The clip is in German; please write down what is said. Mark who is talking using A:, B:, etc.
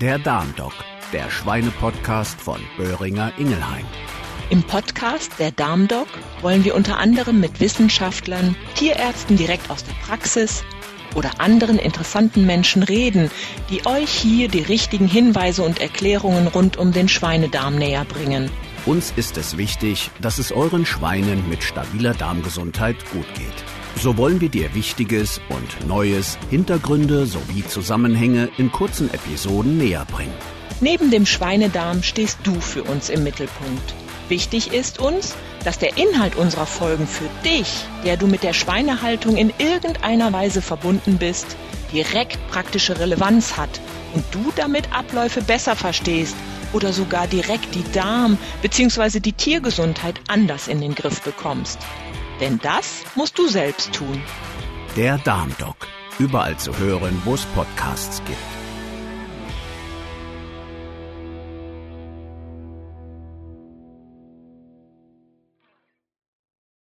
A: Der Darmdoc, der Schweinepodcast von Böhringer Ingelheim.
B: Im Podcast Der Darmdoc wollen wir unter anderem mit Wissenschaftlern, Tierärzten direkt aus der Praxis oder anderen interessanten Menschen reden, die euch hier die richtigen Hinweise und Erklärungen rund um den Schweinedarm näher bringen.
A: Uns ist es wichtig, dass es euren Schweinen mit stabiler Darmgesundheit gut geht. So wollen wir dir Wichtiges und Neues, Hintergründe sowie Zusammenhänge in kurzen Episoden näher bringen.
B: Neben dem Schweinedarm stehst du für uns im Mittelpunkt. Wichtig ist uns, dass der Inhalt unserer Folgen für dich, der du mit der Schweinehaltung in irgendeiner Weise verbunden bist, direkt praktische Relevanz hat und du damit Abläufe besser verstehst oder sogar direkt die Darm- bzw. die Tiergesundheit anders in den Griff bekommst. Denn das musst du selbst tun.
A: Der Darmdoc. Überall zu hören, wo es Podcasts gibt.